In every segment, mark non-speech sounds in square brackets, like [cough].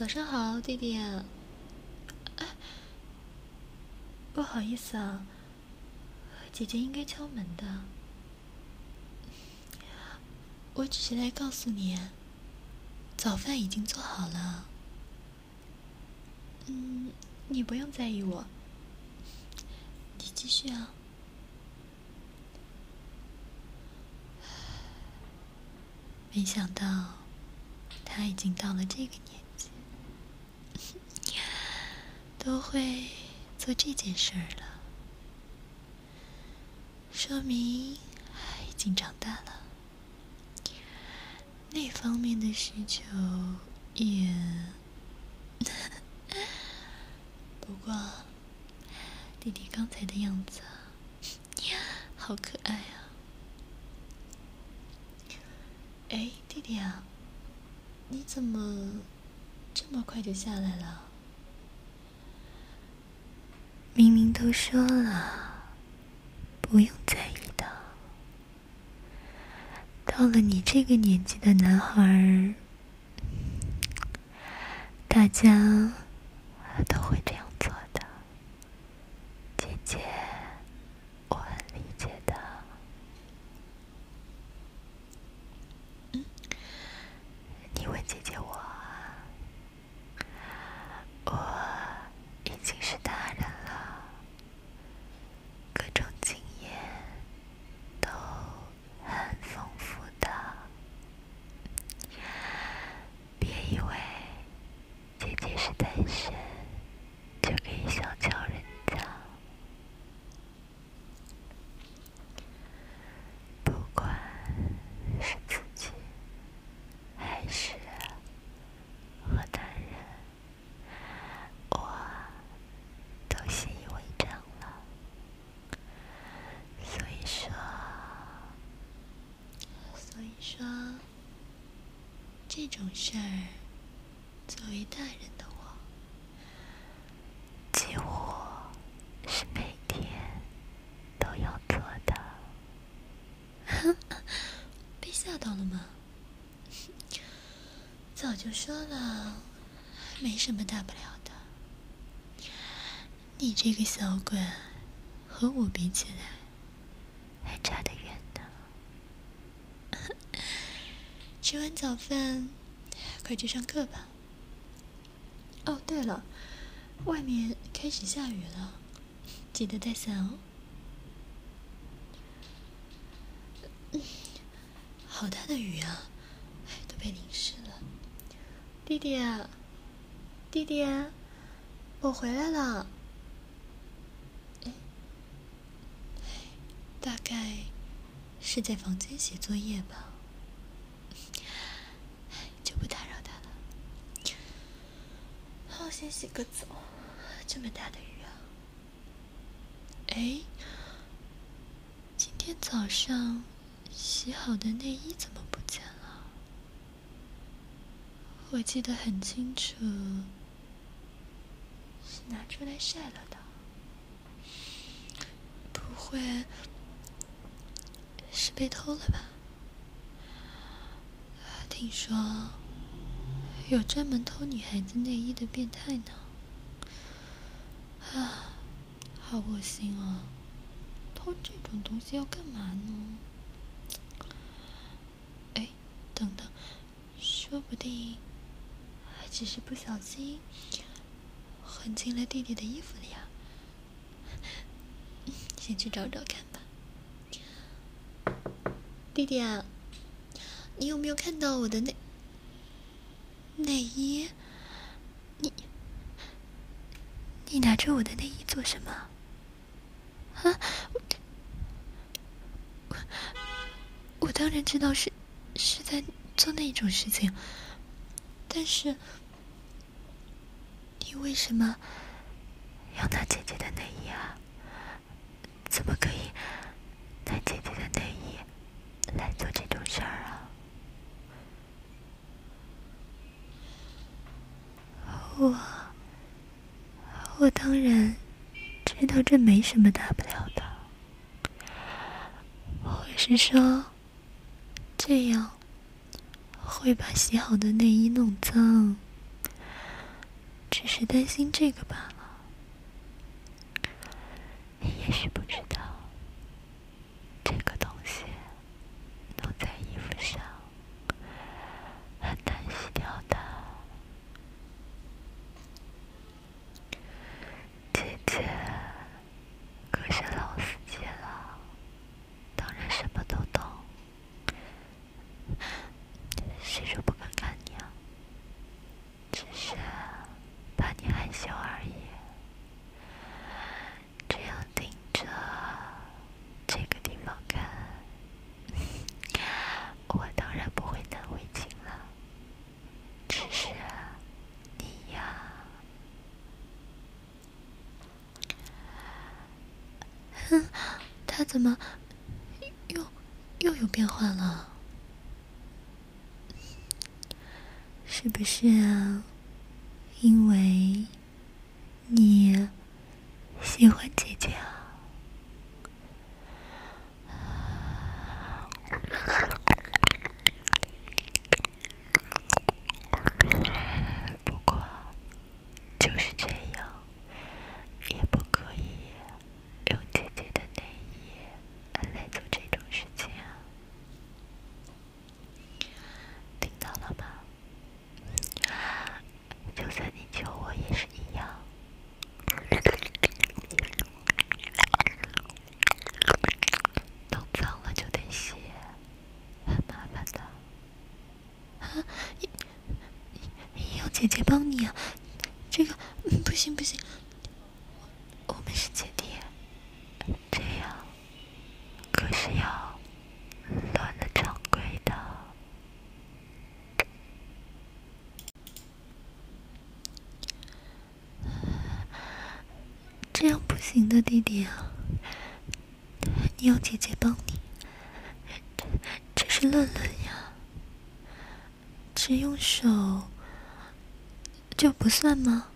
早上好，弟弟。哎，不好意思啊，姐姐应该敲门的。我只是来告诉你，早饭已经做好了。嗯，你不用在意我，你继续啊。没想到他已经到了这个年纪，都会做这件事儿了，说明已经长大了，那方面的需求也…… [laughs] 不过弟弟刚才的样子，好可爱啊！哎，弟弟啊，你怎么这么快就下来了？明明都说了，不用在意的。到了你这个年纪的男孩，大家都会这样。这种事儿，作为大人的我，几乎是每天都要做的。[laughs] 被吓到了吗？早就说了，没什么大不了的。你这个小鬼，和我比起来，还差得远。吃完早饭，快去上课吧。哦，对了，外面开始下雨了，记得带伞哦。嗯，好大的雨啊，都被淋湿了。弟弟啊，弟弟啊，我回来了。哎，大概是在房间写作业吧。先洗个澡，这么大的雨啊！哎，今天早上洗好的内衣怎么不见了？我记得很清楚，是拿出来晒了的。不会是被偷了吧？听说。有专门偷女孩子内衣的变态呢，啊，好恶心啊！偷这种东西要干嘛呢？哎，等等，说不定还只是不小心混进了弟弟的衣服里呀。先去找找看吧。弟弟啊，你有没有看到我的内？内衣，你你拿着我的内衣做什么？啊，我我当然知道是是在做那种事情，但是你为什么要拿姐姐的内衣啊？怎么可以拿姐姐的内衣来做这种事儿啊？我我当然知道这没什么大不了的。我是说这样会把洗好的内衣弄脏。只是担心这个罢了。你也许不。怎么又又有变化了？是不是啊姐姐帮你啊，这个不行不行，我们是姐弟，这样可是要乱了常规的，这样不行的弟弟啊，你要姐姐帮你，这是嫩嫩呀，只用手。算吗？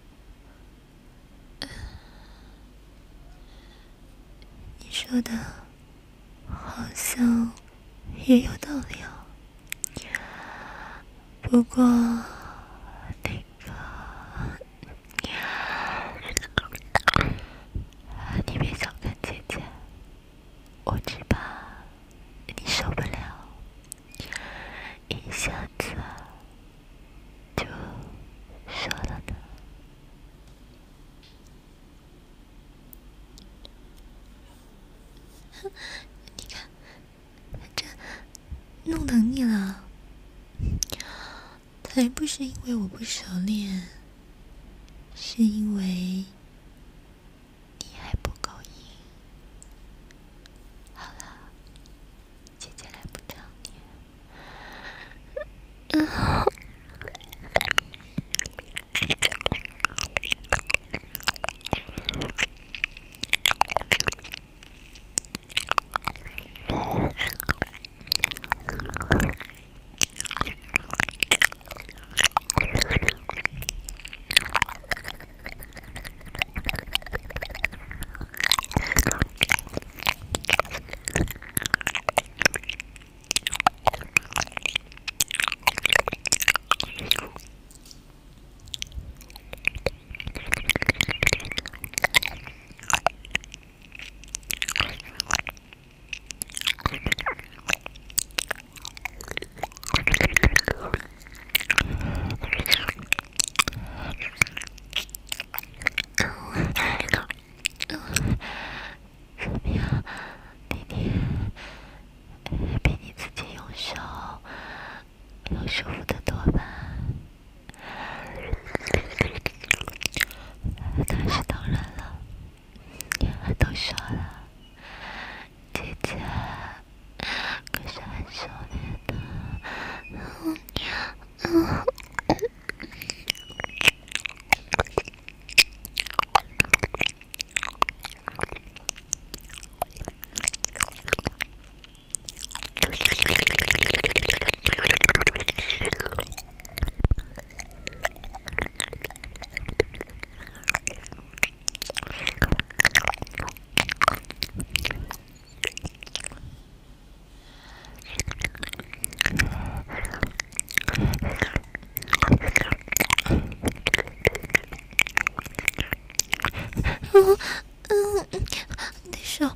手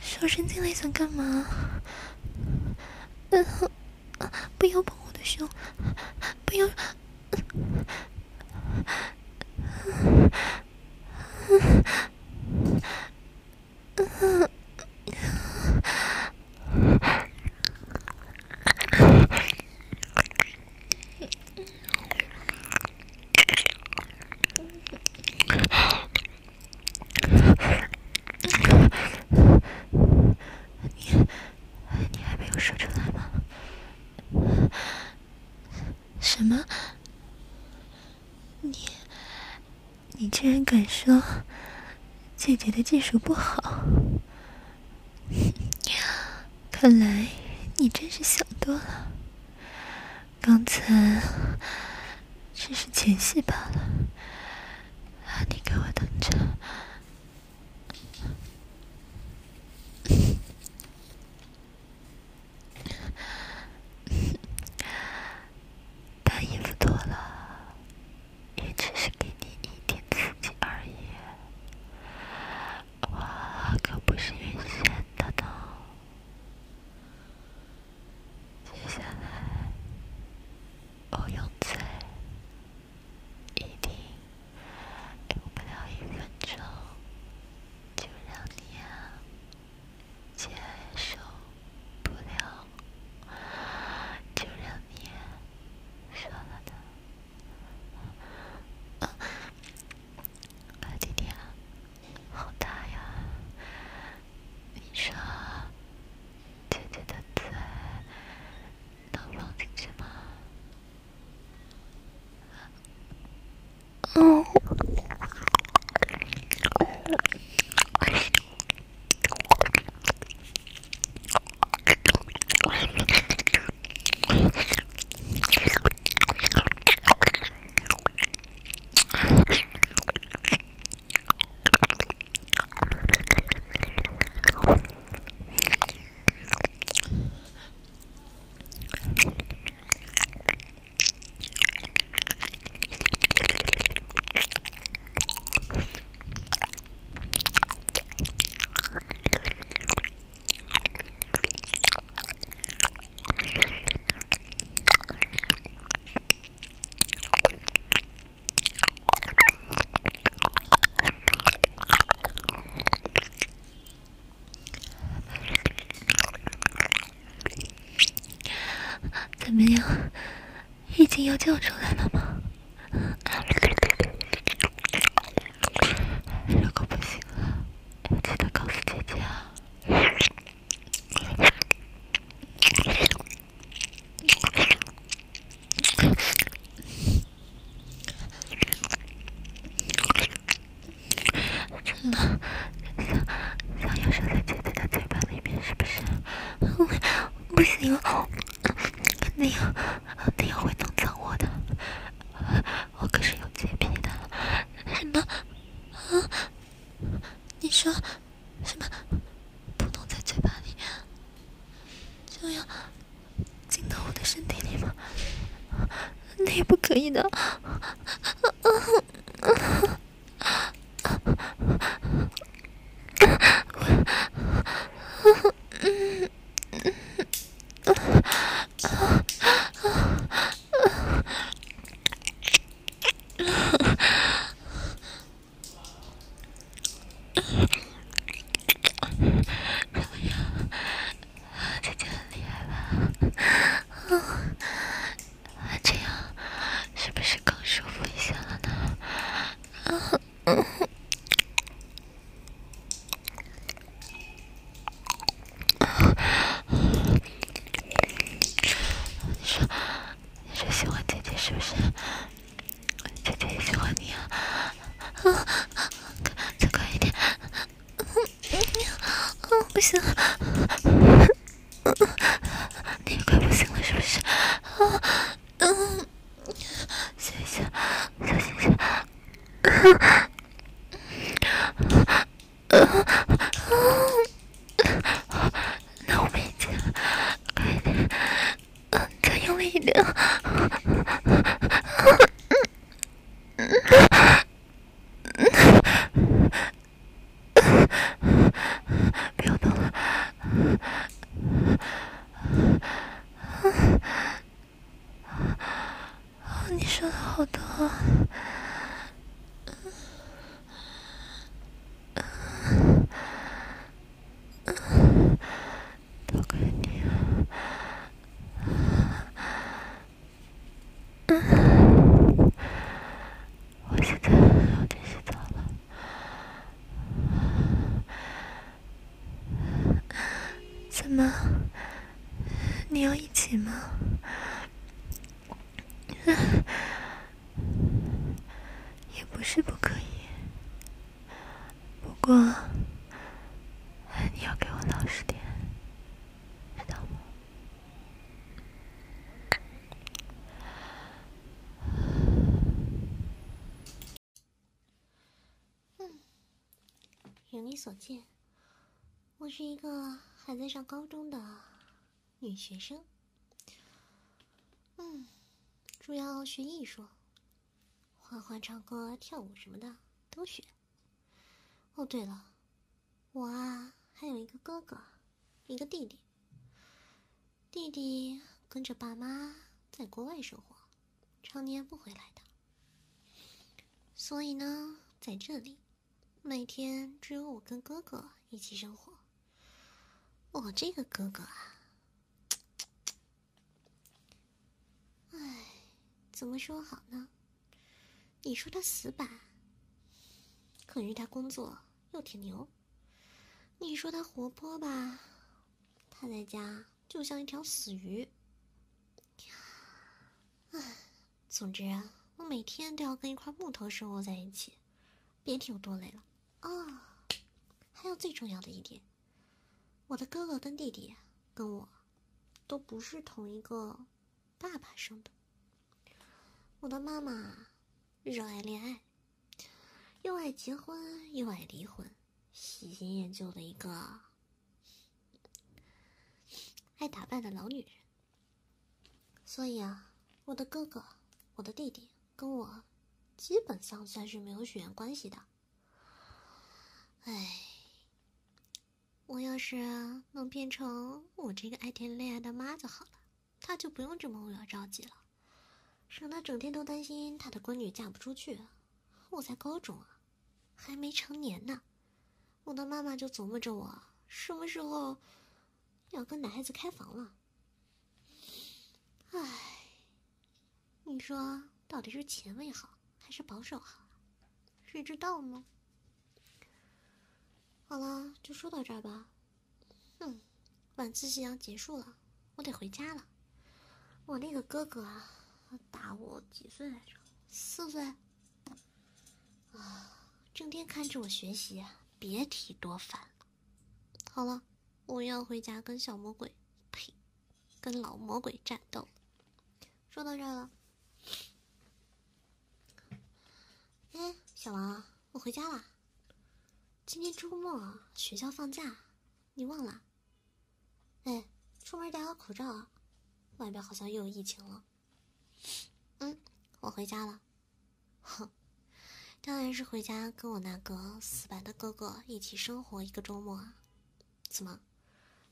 手伸进来想干嘛？嗯，不要碰我的胸，不要。竟然敢说姐姐的技术不好？[laughs] 看来你真是想多了。刚才只是前戏罢了。没有？已经要叫出来真的好多。你要一起吗？也不是不可以，不过你要给我老实点，知道吗？嗯，如你所见，我是一个还在上高中的。女学生，嗯，主要学艺术，画画、唱歌、跳舞什么的都学。哦，对了，我啊还有一个哥哥，一个弟弟。弟弟跟着爸妈在国外生活，常年不回来的。所以呢，在这里，每天只有我跟哥哥一起生活。我这个哥哥啊。怎么说好呢？你说他死板，可是他工作又挺牛。你说他活泼吧，他在家就像一条死鱼。唉，总之啊，我每天都要跟一块木头生活在一起，别提有多累了。哦，还有最重要的一点，我的哥哥跟弟弟跟我都不是同一个爸爸生的。我的妈妈热爱恋爱，又爱结婚又爱离婚，喜新厌旧的一个爱打扮的老女人。所以啊，我的哥哥、我的弟弟跟我基本上算是没有血缘关系的。哎，我要是能变成我这个爱谈恋爱的妈就好了，他就不用这么为我着急了。省得整天都担心他的闺女嫁不出去。我才高中啊，还没成年呢。我的妈妈就琢磨着我什么时候要跟男孩子开房了。唉，你说到底是前卫好还是保守好？谁知道呢？好了，就说到这儿吧。嗯，晚自习要结束了，我得回家了。我那个哥哥啊。大我几岁来着？四岁。啊，整天看着我学习，别提多烦了。好了，我要回家跟小魔鬼，呸，跟老魔鬼战斗。说到这儿了。哎，小王，我回家了。今天周末，学校放假，你忘了？哎，出门戴好口罩啊，外边好像又有疫情了。嗯，我回家了。哼，当然是回家跟我那个死板的哥哥一起生活一个周末啊。怎么，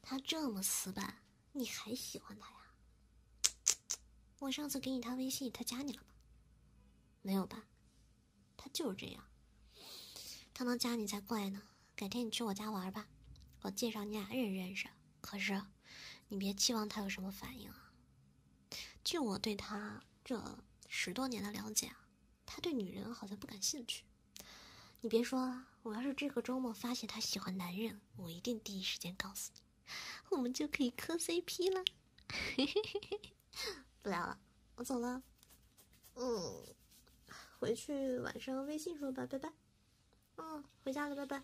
他这么死板，你还喜欢他呀？我上次给你他微信，他加你了吗？没有吧？他就是这样。他能加你才怪呢。改天你去我家玩吧，我介绍你俩认识认识。可是，你别期望他有什么反应啊。据我对他这十多年的了解啊，他对女人好像不感兴趣。你别说，我要是这个周末发现他喜欢男人，我一定第一时间告诉你，我们就可以磕 CP 了。[laughs] 不聊了，我走了。嗯，回去晚上微信说吧，拜拜。嗯，回家了，拜拜。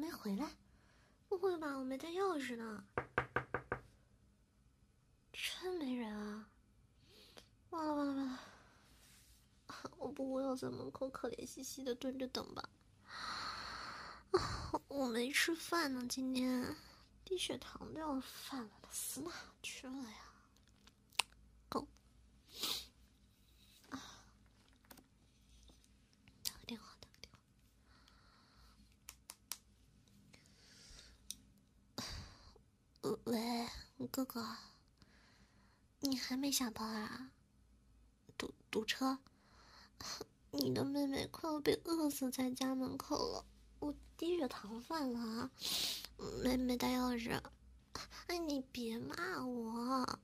没回来？不会吧，我没带钥匙呢。真没人啊！完了完了完了！我不会要在门口可怜兮兮的蹲着等吧？我没吃饭呢，今天低血糖都要犯了，死哪去了呀？够。啊，打电话，打电话。喂，哥哥，你还没下班啊？堵堵车？你的妹妹快要被饿死在家门口了，我低血糖犯了，妹妹带钥匙，哎，你别骂我，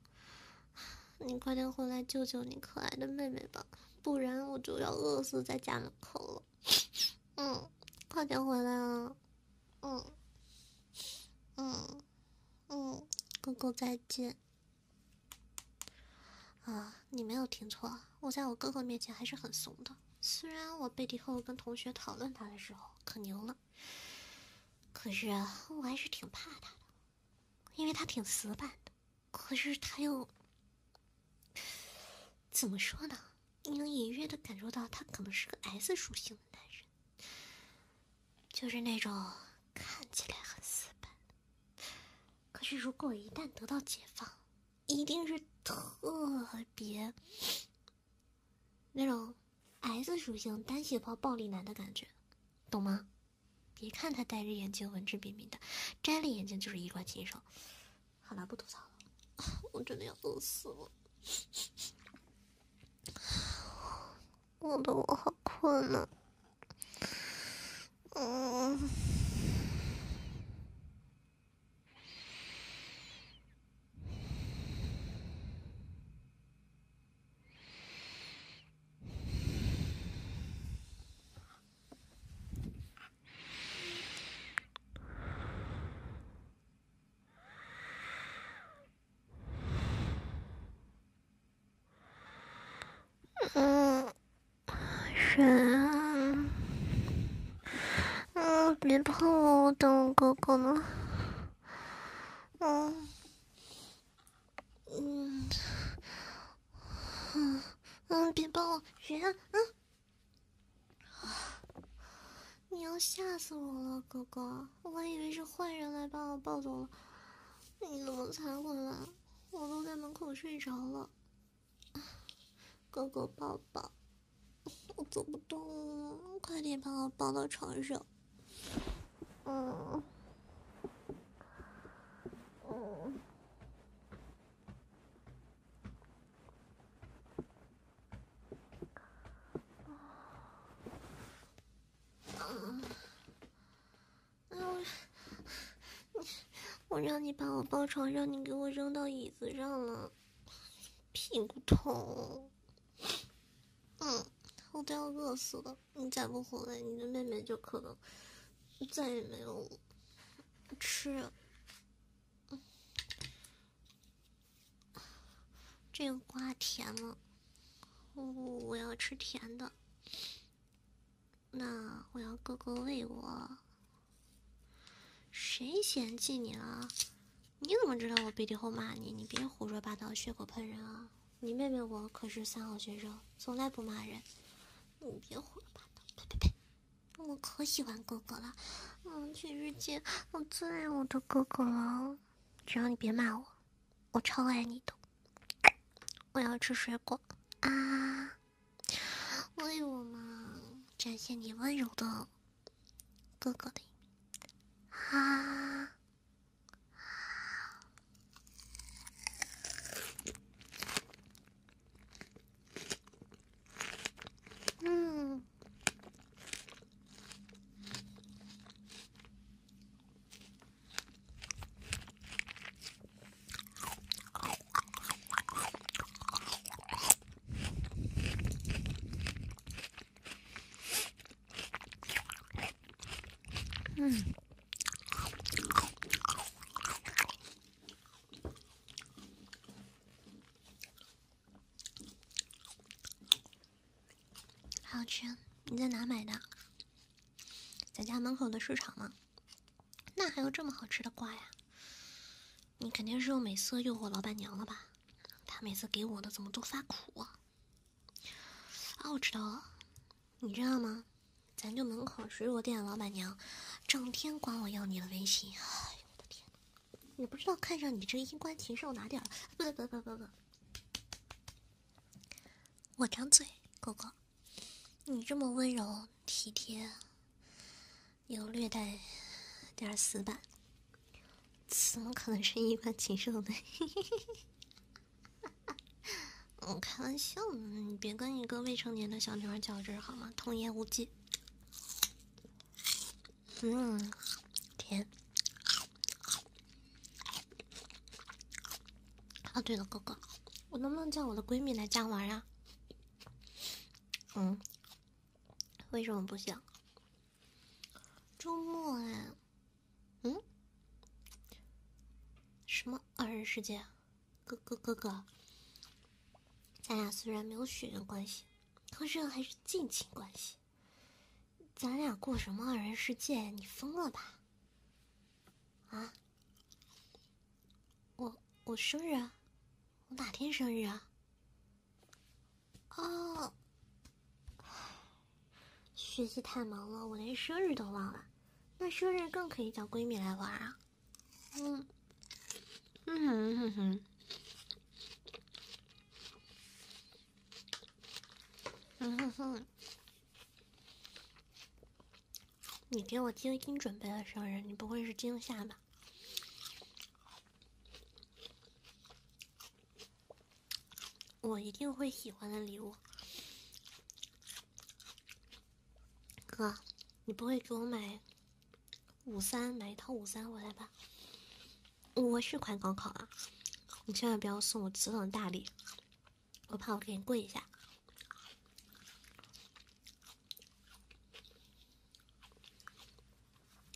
你快点回来救救你可爱的妹妹吧，不然我就要饿死在家门口了。嗯，快点回来啊，嗯，嗯，嗯，哥哥再见。啊，你没有听错，我在我哥哥面前还是很怂的。虽然我背地后跟同学讨论他的时候可牛了，可是我还是挺怕他的，因为他挺死板的。可是他又怎么说呢？你能隐约的感受到他可能是个 S 属性的男人，就是那种看起来很死板，可是如果一旦得到解放，一定是特别 [sniffs] 那种。S 属性单细胞暴力男的感觉，懂吗？别看他戴着眼镜，文质彬彬的，摘了眼镜就是衣冠禽兽。好了，不吐槽了，[laughs] 我真的要饿死了。饿得我好困呢。嗯。嗯，人啊，嗯，别碰我，我等我哥哥呢。嗯，嗯，嗯，别抱我，学啊，嗯，你要吓死我了，哥哥，我还以为是坏人来把我抱走了，你怎么才回来？我都在门口睡着了。哥哥抱抱，我走不动了，快点把我抱到床上。嗯，嗯，嗯，我，我让你把我抱床上，你给我扔到椅子上了，屁股痛。嗯，我都要饿死了！你再不回来，你的妹妹就可能再也没有吃。这个瓜甜了，我我要吃甜的。那我要哥哥喂我。谁嫌弃你了？你怎么知道我背地后骂你？你别胡说八道，血口喷人啊！你妹妹我可是三好学生，从来不骂人。你别胡说八道！呸呸呸！我可喜欢哥哥了，嗯，全世界我最爱我的哥哥了。只要你别骂我，我超爱你的。我要吃水果啊！喂我嘛，展现你温柔的哥哥的一面啊！嗯，好吃。你在哪买的？在家门口的市场吗？那还有这么好吃的瓜呀？你肯定是用美色诱惑老板娘了吧？她每次给我的怎么都发苦啊？啊，我知道了，你知道吗？咱就门口水果店老板娘，整天管我要你的微信。哎呦我的天，也不知道看上你这衣冠禽兽哪点了？不不不不不不，我张嘴，哥哥，你这么温柔体贴，有略带点死板，怎么可能是一般禽兽呢？[laughs] 我开玩笑呢，你别跟一个未成年的小女孩较真好吗？童言无忌。嗯，甜。啊，对了，哥哥，我能不能叫我的闺蜜来家玩啊？嗯，为什么不行？周末哎，嗯，什么二人世界？哥哥哥哥。咱俩虽然没有血缘关系，可是还是近亲关系。咱俩过什么二人世界？你疯了吧？啊？我我生日？我哪天生日啊？哦，[sighs] 学习太忙了，我连生日都忘了。那生日更可以叫闺蜜来玩啊。嗯，嗯哼哼哼。嗯哼哼，你给我精心准备的生日，你不会是惊吓吧？我一定会喜欢的礼物，哥，你不会给我买五三买一套五三回来吧？我是快高考了，你千万不要送我此等大礼，我怕我给你跪下。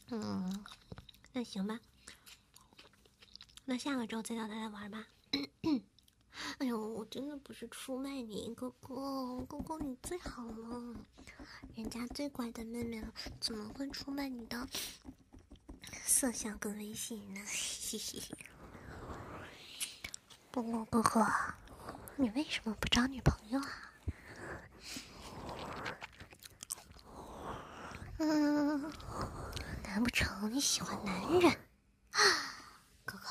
嗯，那行吧。那下个周再叫他来玩吧。[coughs] 哎呦，我真的不是出卖你，哥哥，哥哥你最好了，人家最乖的妹妹了，怎么会出卖你的色相跟微信呢？嘿嘿嘿。不过哥哥，你为什么不找女朋友啊？嗯。难不成你喜欢男人啊，[sniffs] 哥哥？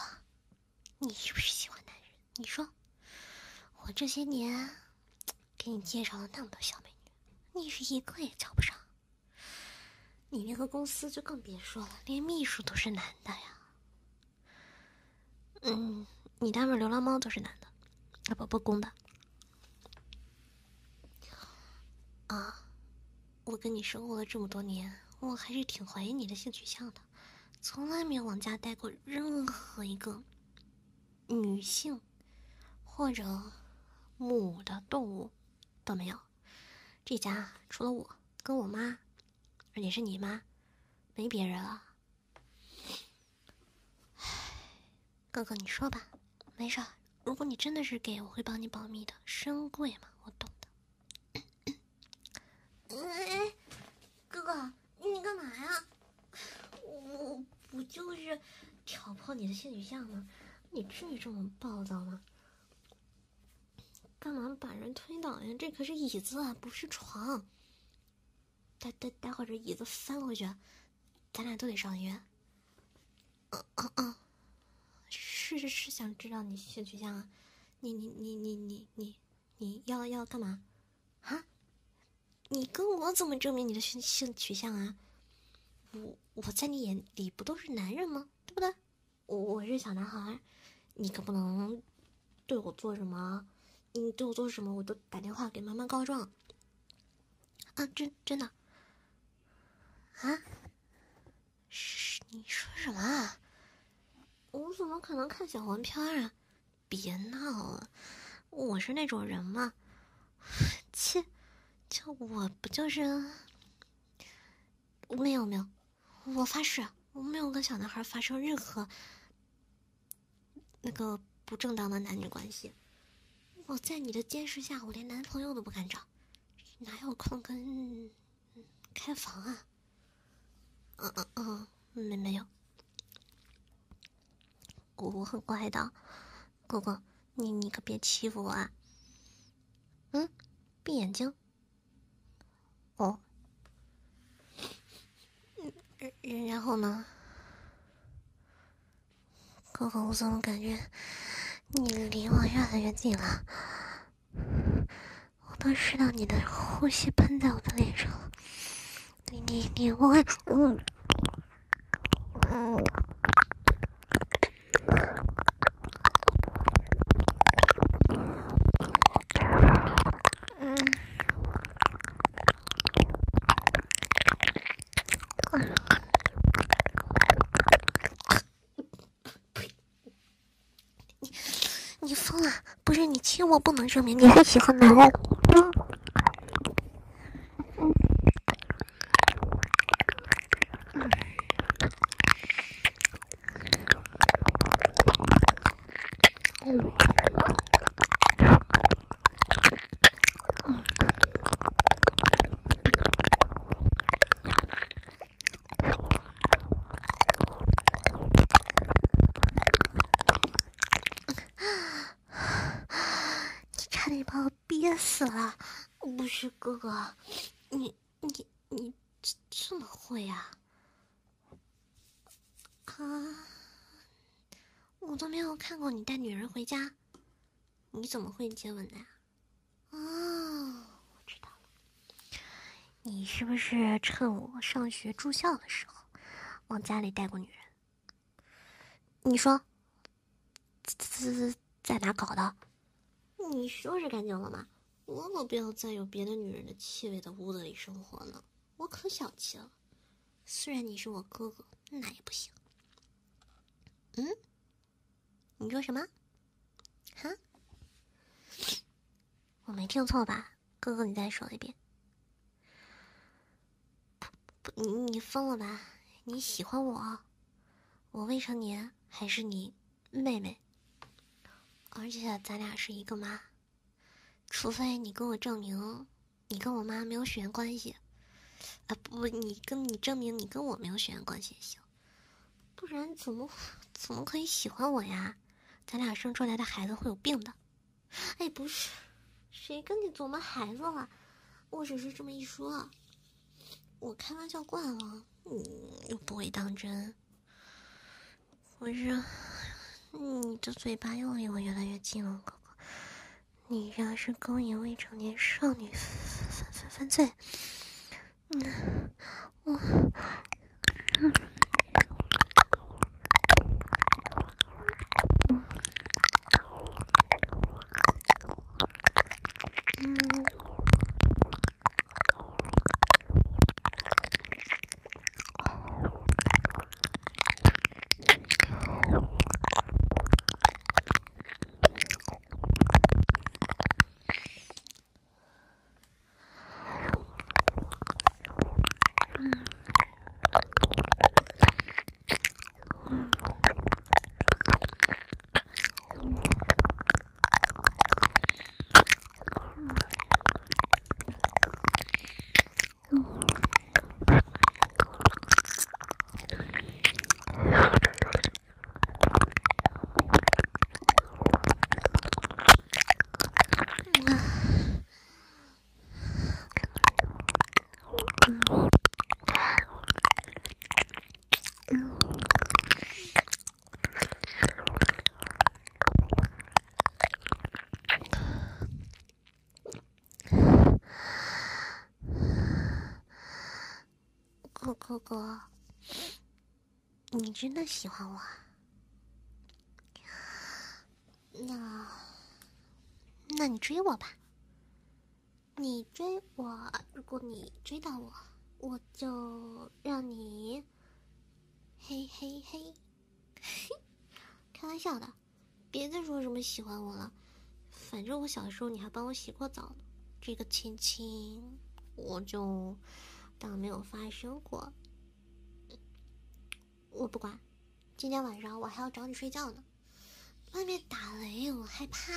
你是不是喜欢男人？你说，我这些年给你介绍了那么多小美女，你是一个也瞧不上。你那个公司就更别说了，连秘书都是男的呀。嗯，你单位流浪猫都是男的，啊不不公的。啊，我跟你生活了这么多年。我还是挺怀疑你的性取向的，从来没有往家带过任何一个女性或者母的动物都没有。这家除了我跟我妈，而且是你妈，没别人了。哥哥，你说吧，没事。如果你真的是 gay，我会帮你保密的，深柜嘛，我懂的。哎，哥哥。你干嘛呀？我不就是挑破你的性取向吗？你至于这么暴躁吗？干嘛把人推倒呀？这可是椅子啊，不是床。待待待会儿这椅子翻回去，咱俩都得上医院。嗯嗯嗯，是是是，想知道你性取向啊？你你你你你你你要要干嘛？啊？你跟我怎么证明你的性性取向啊？我我在你眼里不都是男人吗？对不对？我我是小男孩，你可不能对我做什么，你对我做什么，我都打电话给妈妈告状。啊，真真的？啊？是你说什么啊？我怎么可能看小黄片啊？别闹了，我是那种人吗？切！就我不就是？没有没有，我发誓，我没有跟小男孩发生任何那个不正当的男女关系。我在你的监视下，我连男朋友都不敢找，哪有空跟开房啊？嗯嗯嗯，没没有，我我很乖的，哥哥，你你可别欺负我啊！嗯，闭眼睛。哦，嗯然后呢？哥哥，我怎么感觉你离我越来越近了？我都知道你的呼吸喷在我的脸上了。你你你我嗯嗯。千万不能证明你是喜欢男人。死了！不是哥哥，你你你这这么会呀？啊？啊！我都没有看过你带女人回家，你怎么会接吻的呀？哦，我知道了，你是不是趁我上学住校的时候往家里带过女人？你说，在哪搞的？你收拾干净了吗？我可不要再有别的女人的气味的屋子里生活呢，我可小气了。虽然你是我哥哥，那也不行。嗯？你说什么？哈？我没听错吧？哥哥，你再说一遍。不不，你你疯了吧？你喜欢我？我未成年，还是你妹妹？而且咱俩是一个妈。除非你跟我证明，你跟我妈没有血缘关系，啊不，你跟你证明你跟我没有血缘关系也行，不然怎么怎么可以喜欢我呀？咱俩生出来的孩子会有病的。哎，不是，谁跟你琢磨孩子了？我只是这么一说，我开玩笑惯了，你又不会当真。我是，你的嘴巴又离我越来越近了。哥哥你要是勾引未成年少女犯犯犯罪，嗯，我，哥哥，你真的喜欢我？那，那你追我吧。你追我，如果你追到我，我就让你，嘿嘿嘿，嘿，[laughs] 开玩笑的，别再说什么喜欢我了。反正我小的时候你还帮我洗过澡呢，这个亲亲我就当没有发生过。我不管，今天晚上我还要找你睡觉呢。外面打雷，我害怕。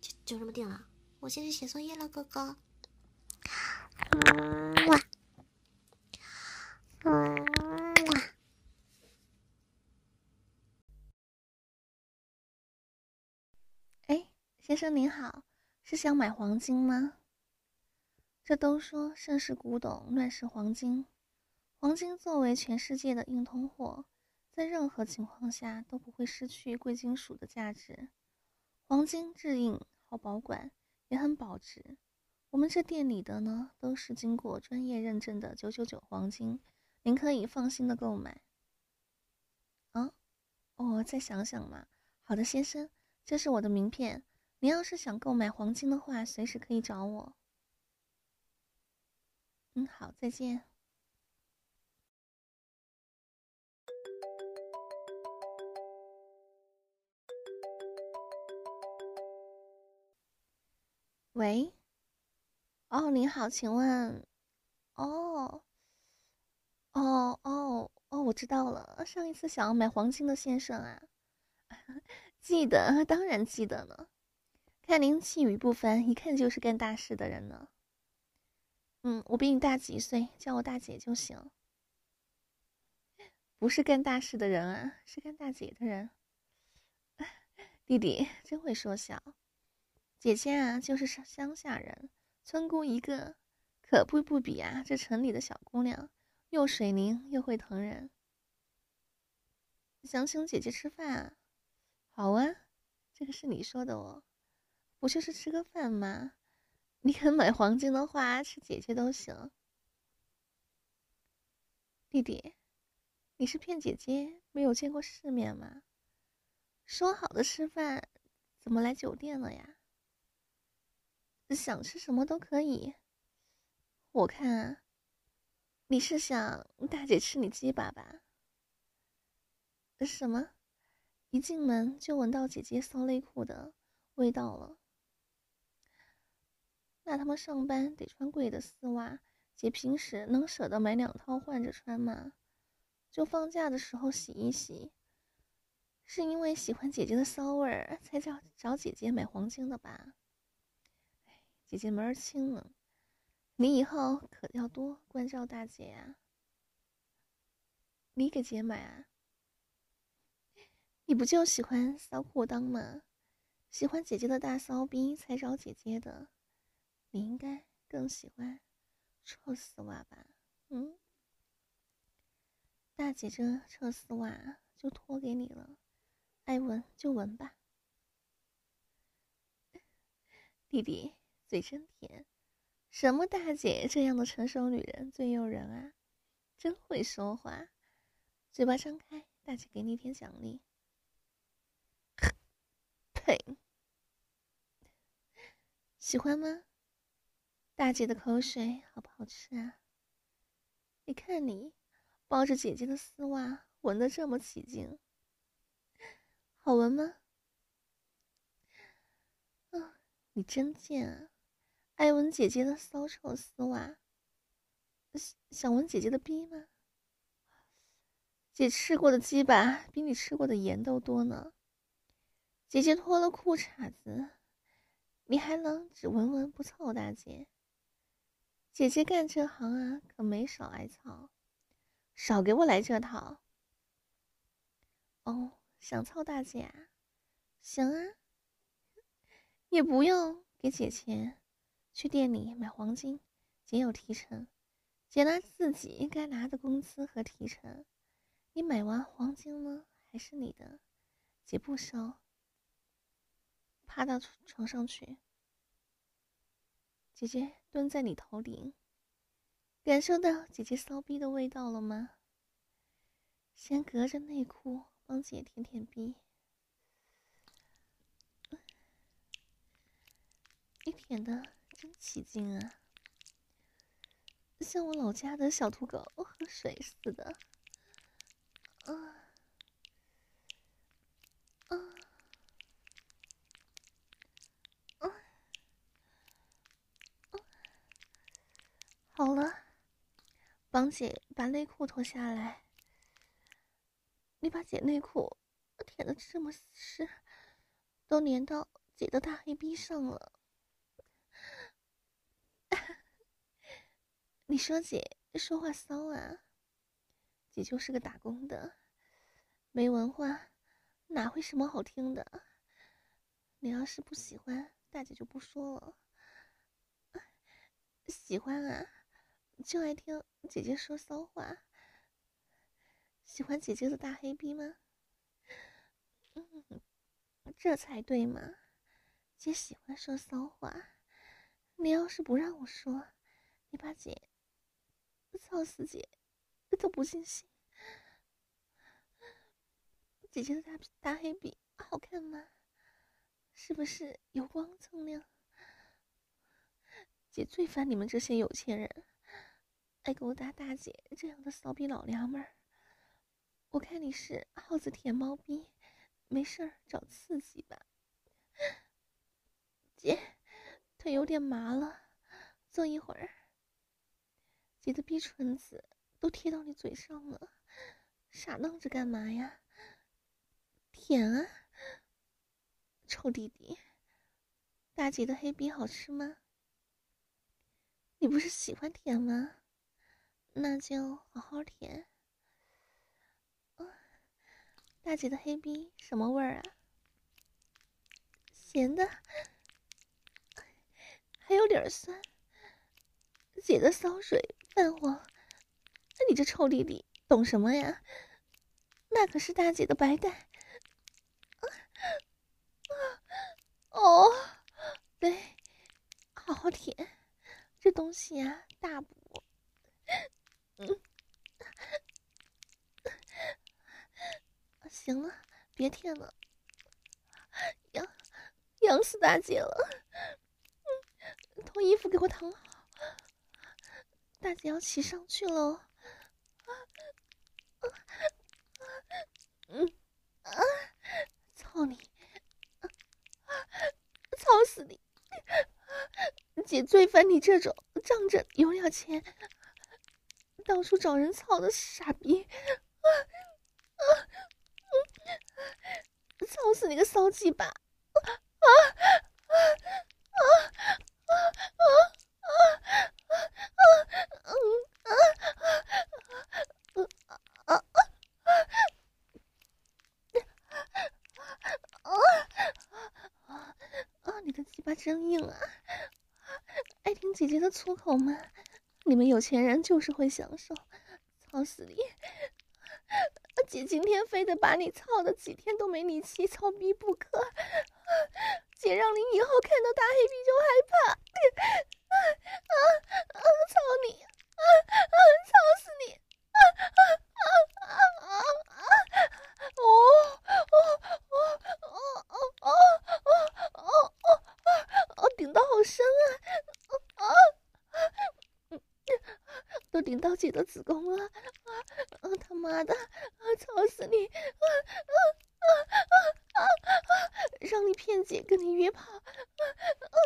就就这么定了，我先去写作业了，哥哥。嗯哇，嗯哇。哎，先生您好，是想买黄金吗？这都说盛世古董，乱世黄金。黄金作为全世界的硬通货，在任何情况下都不会失去贵金属的价值。黄金质硬，好保管，也很保值。我们这店里的呢，都是经过专业认证的九九九黄金，您可以放心的购买。啊，哦，再想想嘛。好的，先生，这是我的名片。您要是想购买黄金的话，随时可以找我。嗯，好，再见。喂。哦，您好，请问，哦，哦哦哦，我知道了。上一次想要买黄金的先生啊，[laughs] 记得，当然记得了。看您气宇不凡，一看就是干大事的人呢。嗯，我比你大几岁，叫我大姐就行。不是干大事的人啊，是干大姐的人。[laughs] 弟弟真会说笑，姐姐啊，就是乡下人。村姑一个，可不不比啊！这城里的小姑娘，又水灵又会疼人。想请姐姐吃饭啊？好啊，这个是你说的哦，不就是吃个饭吗？你肯买黄金的话，是姐姐都行。弟弟，你是骗姐姐没有见过世面吗？说好的吃饭，怎么来酒店了呀？想吃什么都可以。我看，你是想大姐吃你鸡巴吧？什么？一进门就闻到姐姐骚内裤的味道了。那他们上班得穿贵的丝袜，姐平时能舍得买两套换着穿吗？就放假的时候洗一洗。是因为喜欢姐姐的骚味儿，才找找姐姐买黄金的吧？姐姐门儿清呢，你以后可要多关照大姐呀。你给姐买啊？你不就喜欢骚裤裆吗？喜欢姐姐的大骚逼才找姐姐的，你应该更喜欢臭丝袜吧？嗯，大姐这臭丝袜就托给你了，爱闻就闻吧，[laughs] 弟弟。嘴真甜，什么大姐这样的成熟女人最诱人啊？真会说话，嘴巴张开，大姐给你点奖励。[laughs] 呸！喜欢吗？大姐的口水好不好吃啊？你看你抱着姐姐的丝袜，闻得这么起劲，好闻吗？啊，你真贱啊！爱闻姐姐的骚臭丝袜，想闻姐姐的逼吗？姐吃过的鸡巴比你吃过的盐都多呢。姐姐脱了裤衩子，你还能只闻闻不凑大姐？姐姐干这行啊，可没少挨操，少给我来这套。哦，想操大姐啊？行啊，也不用给姐钱。去店里买黄金，姐有提成，姐拿自己应该拿的工资和提成。你买完黄金呢，还是你的，姐不收。趴到床上去，姐姐蹲在你头顶，感受到姐姐骚逼的味道了吗？先隔着内裤帮姐舔舔逼，你舔的。真起劲啊！像我老家的小土狗喝水似的。啊好了，帮姐把内裤脱下来。你把姐内裤舔得这么湿，都粘到姐的大黑逼上了。[laughs] 你说姐说话骚啊？姐就是个打工的，没文化，哪会什么好听的？你要是不喜欢，大姐就不说了。喜欢啊，就爱听姐姐说骚话，喜欢姐姐的大黑逼吗？嗯，这才对嘛。姐喜欢说骚话，你要是不让我说，你把姐操死姐都不尽兴。姐姐的大大黑笔好看吗？是不是油光锃亮？姐最烦你们这些有钱人，爱勾搭大姐这样的骚逼老娘们儿。我看你是耗子舔猫逼，没事儿找刺激吧。姐，腿有点麻了，坐一会儿。姐的逼唇子都贴到你嘴上了，傻愣着干嘛呀？舔啊！臭弟弟，大姐的黑逼好吃吗？你不是喜欢舔吗？那就好好舔。大姐的黑逼什么味儿啊？咸的，还有点酸。姐的骚水泛黄，那你这臭弟弟懂什么呀？那可是大姐的白带。哦，对，好好舔，这东西啊，大补。行了，别舔了，痒，痒死大姐了。嗯，脱衣服给我躺好，大姐要骑上去喽。嗯，啊，操你！操死你！姐最烦你这种仗着有点钱，到处找人操的傻逼！啊啊嗯！操死你个骚鸡巴！啊啊啊啊啊啊啊啊！啊啊啊啊啊！你的鸡巴真硬啊！爱听姐姐的粗口吗？你们有钱人就是会享受，操死你！[laughs] 姐今天非得把你操的几天都没力气操逼不可。[laughs] 姐让你以后看到大黑皮就害怕。[laughs] 啊啊啊！操你！啊啊！操死你！啊啊啊啊啊！哦哦哦哦哦哦哦！顶到好深啊！啊啊！都顶到姐的子宫了！啊啊！他妈的！啊！操死你！啊啊啊啊啊啊！让你骗姐跟你约炮！啊啊啊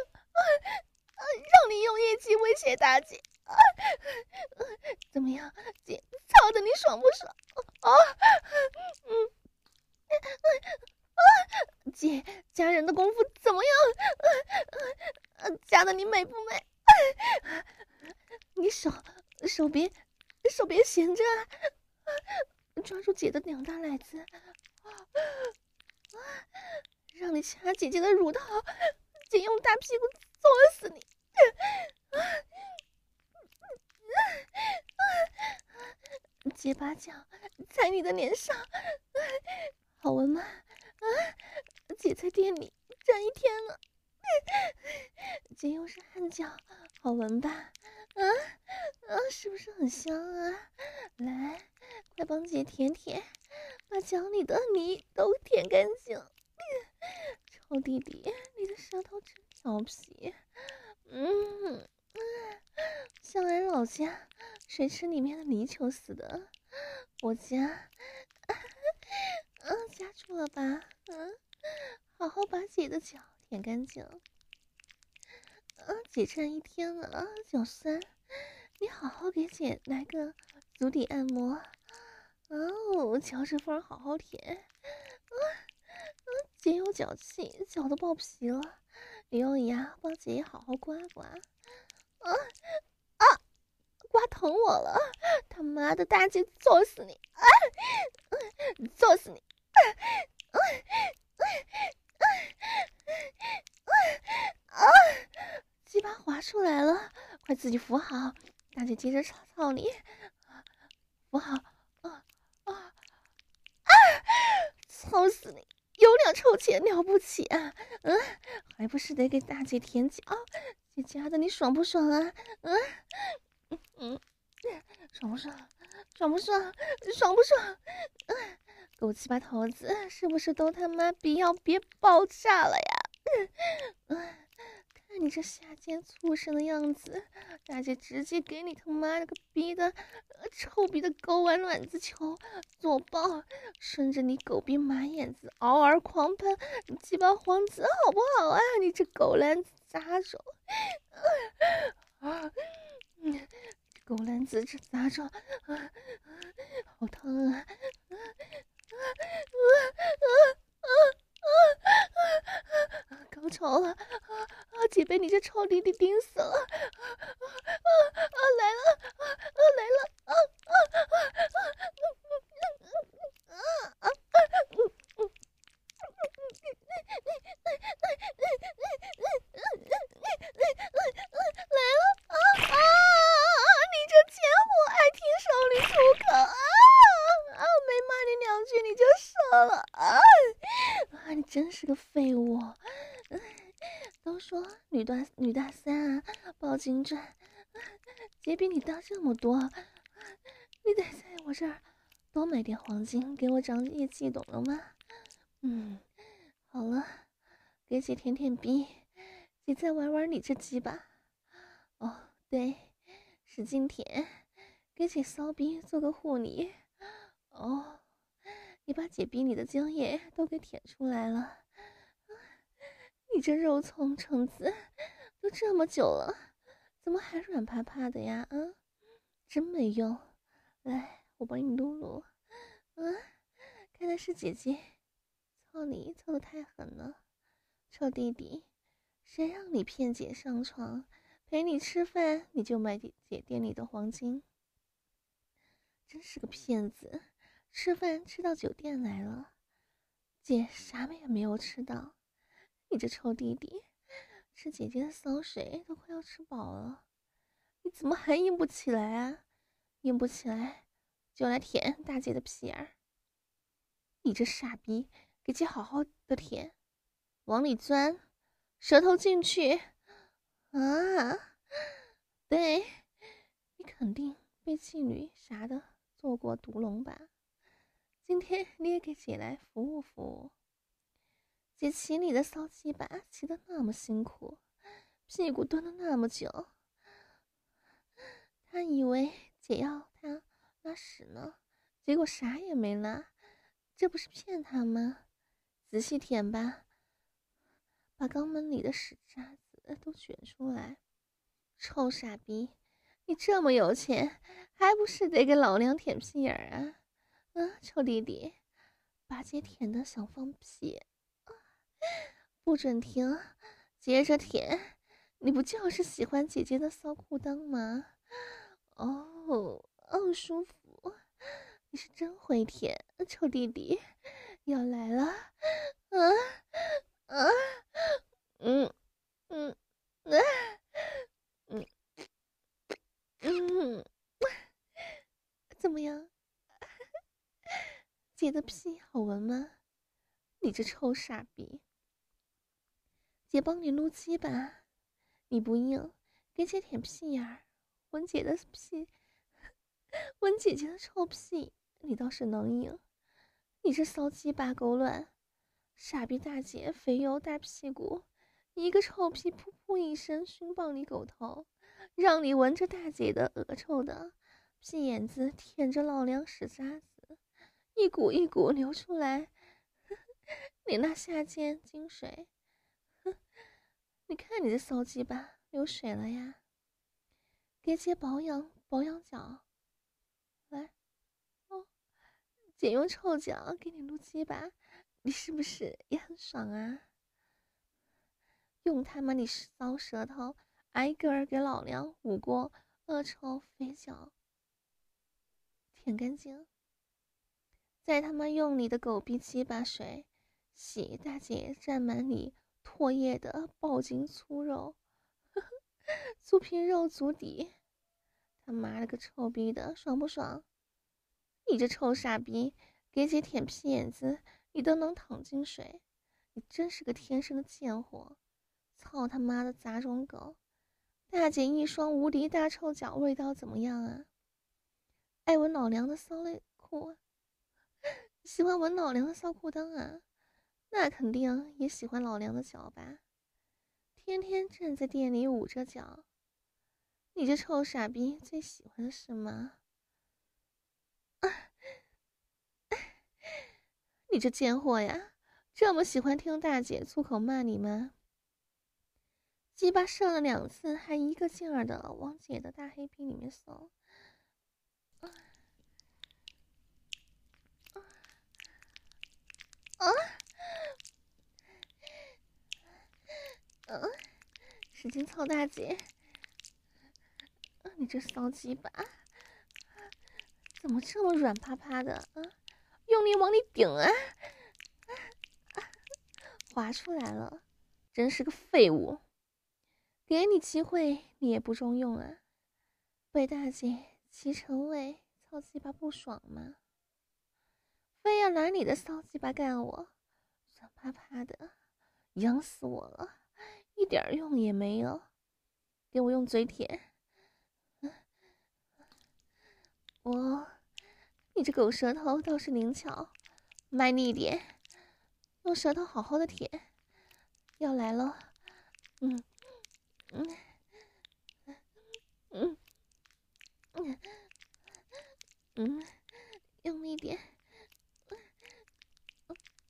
啊！让你用业绩威胁大姐！啊！怎么样，姐操的你爽不爽？啊！嗯。啊！姐，家人的功夫怎么样？家的你美不美？你手手别手别闲着，抓住姐的两大奶子，让你掐姐姐的乳头，姐用大屁股作死你！姐把脚踩你的脸上，好闻吗？啊！姐在店里站一天了，姐又是汗脚，好闻吧？啊啊，是不是很香啊？来，快帮姐舔舔，把脚里的泥都舔干净。臭弟弟，你的舌头真调皮。嗯，像俺老家水池里面的泥鳅似的，我家。[laughs] 嗯，夹住了吧？嗯，好好把姐的脚舔干净。嗯，姐站一天了啊，脚酸，你好好给姐来个足底按摩。哦，脚趾缝好好舔。嗯嗯，姐有脚气，脚都爆皮了，你用牙帮姐姐好好刮刮。啊啊，刮疼我了！他妈的大姐，揍死你！啊，揍死你！啊啊啊啊啊！鸡巴滑出来了，快自己扶好，大姐接着操操你，扶好啊啊啊！操死你！有两臭钱了不起啊？嗯，还不是得给大姐舔脚？姐家的你爽不爽啊？嗯嗯，爽不爽？爽不爽？爽不爽？嗯，狗鸡巴头子，是不是都他妈逼要憋爆炸了呀？嗯嗯。看你这下贱畜生的样子，大姐直接给你他妈了个逼的，臭逼的睾丸卵子球做爆，顺着你狗逼满眼子嗷嗷狂喷，鸡巴黄子好不好啊？你这狗篮子杂种，啊，嗯，狗篮子这杂种，啊，好疼，啊啊啊啊！高潮了！啊啊！姐被你这臭弟弟盯死了！啊啊啊！来了！啊啊来了！啊啊啊啊啊啊啊！来了！啊啊！你这贱货，爱听少女出口啊！啊！没骂你两句你就射了啊！啊！你真是个废物！都说女大女大三啊，金砖，姐比你大这么多，你得在我这儿多买点黄金，给我长业绩，懂了吗？嗯，好了，给姐舔舔逼，姐再玩玩你这鸡巴。哦，对，使劲舔，给姐骚逼做个护理。哦。你把姐逼你的精液都给舔出来了，你这肉虫虫子都这么久了，怎么还软趴趴的呀？啊，真没用！来，我帮你撸撸。嗯，看来是姐姐操你操的太狠了，臭弟弟，谁让你骗姐上床，陪你吃饭，你就买姐姐店里的黄金，真是个骗子！吃饭吃到酒店来了，姐啥也没有吃到。你这臭弟弟，吃姐姐的骚水都快要吃饱了，你怎么还硬不起来啊？硬不起来，就来舔大姐的屁眼儿。你这傻逼，给姐好好的舔，往里钻，舌头进去。啊，对，你肯定被妓女啥的做过毒龙吧？今天你也给姐来服务服务。姐骑你的骚鸡巴骑得那么辛苦，屁股蹲了那么久，他以为姐要他拉屎呢，结果啥也没拉，这不是骗他吗？仔细舔吧，把肛门里的屎渣子都卷出来。臭傻逼，你这么有钱，还不是得给老娘舔屁眼儿啊？啊，臭弟弟，把姐舔得想放屁，不准停，接着舔。你不就是喜欢姐姐的骚裤裆吗？哦，哦，舒服，你是真会舔，臭弟弟，要来了，啊，啊，嗯，嗯，啊，嗯，嗯，怎么样？[laughs] 姐的屁好闻吗？你这臭傻逼！姐帮你撸鸡吧，你不硬，给姐舔屁眼儿，闻姐的屁，[laughs] 闻姐姐的臭屁，你倒是能硬。你这骚鸡巴狗卵，傻逼大姐肥油大屁股，一个臭屁噗噗一声熏爆你狗头，让你闻着大姐的恶臭的屁眼子，舔着老娘屎渣子。一股一股流出来，[laughs] 你那下贱精水，你看你这骚鸡巴流水了呀！给姐保养保养脚，来，哦，姐用臭脚给你撸鸡巴，你是不是也很爽啊？用他妈你骚舌头挨个给老娘捂过恶臭肥脚舔干净。再他妈用你的狗逼鸡巴水洗大姐沾满你唾液的爆筋粗肉，[laughs] 粗皮肉足底，他妈了个臭逼的，爽不爽？你这臭傻逼，给姐舔屁眼子，你都能淌进水，你真是个天生的贱货！操他妈的杂种狗！大姐一双无敌大臭脚，味道怎么样啊？爱闻老娘的骚内裤，[laughs] 喜欢闻老娘的骚裤裆啊？那肯定也喜欢老娘的脚吧？天天站在店里捂着脚，你这臭傻逼最喜欢什么？啊！[laughs] 你这贱货呀，这么喜欢听大姐粗口骂你吗？鸡巴射了两次，还一个劲儿的往姐的大黑逼里面送。啊！嗯、使劲操大姐！你这骚鸡巴，怎么这么软趴趴的？啊，用力往里顶啊！啊，滑出来了，真是个废物！给你机会，你也不中用啊！被大姐骑成位操鸡巴不爽吗？非要拿你的骚鸡巴干我，软趴趴的，痒死我了！一点用也没有，给我用嘴舔！我，你这狗舌头倒是灵巧，卖力点，用舌头好好的舔。要来了，嗯。嗯嗯嗯嗯，用力点，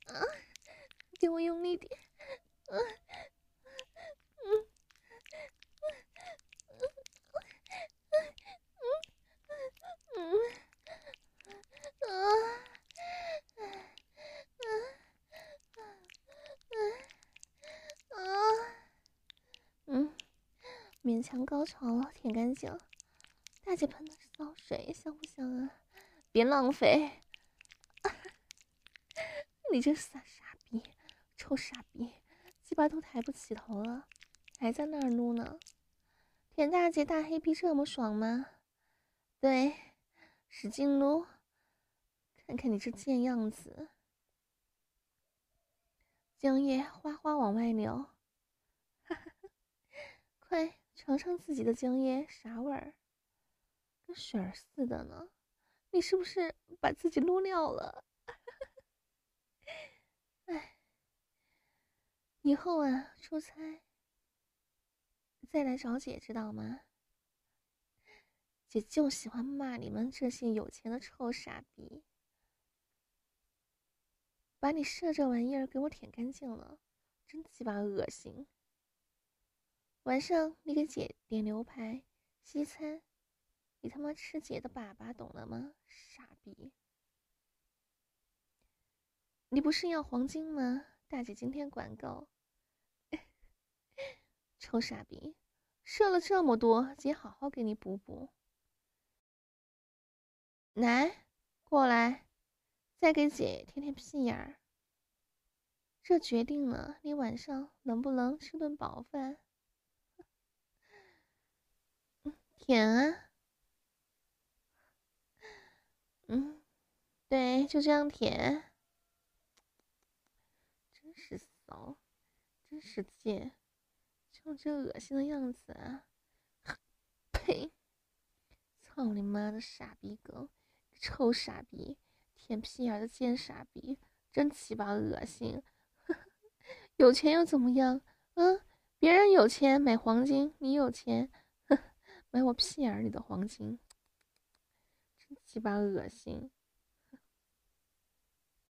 啊，给我用力点，啊，嗯嗯嗯嗯嗯啊。嗯勉强高潮了，舔干净。大姐喷的是骚水，香不香啊？别浪费！你这傻傻逼，臭傻逼，鸡巴都抬不起头了，还在那儿撸呢？舔大姐大黑逼这么爽吗？对，使劲撸，看看你这贱样子，精液哗哗往外流，哈哈，快！尝尝自己的精液啥味儿？跟水儿似的呢。你是不是把自己撸尿了？[laughs] 哎，以后啊，出差再来找姐，知道吗？姐就喜欢骂你们这些有钱的臭傻逼。把你射这玩意儿给我舔干净了，真鸡巴恶心。晚上你给姐点牛排西餐，你他妈吃姐的粑粑，懂了吗？傻逼！你不是要黄金吗？大姐今天管够。[laughs] 臭傻逼，射了这么多，姐好好给你补补。来，过来，再给姐舔舔屁眼儿。这决定了你晚上能不能吃顿饱饭。舔啊，嗯，对，就这样舔，真是骚，真是贱，就这恶心的样子啊！[laughs] 呸！操你妈的傻逼狗，臭傻逼，舔屁眼的贱傻逼，真鸡巴恶心！[laughs] 有钱又怎么样？嗯，别人有钱买黄金，你有钱。[laughs] 买我屁眼里的黄金，真鸡巴恶心！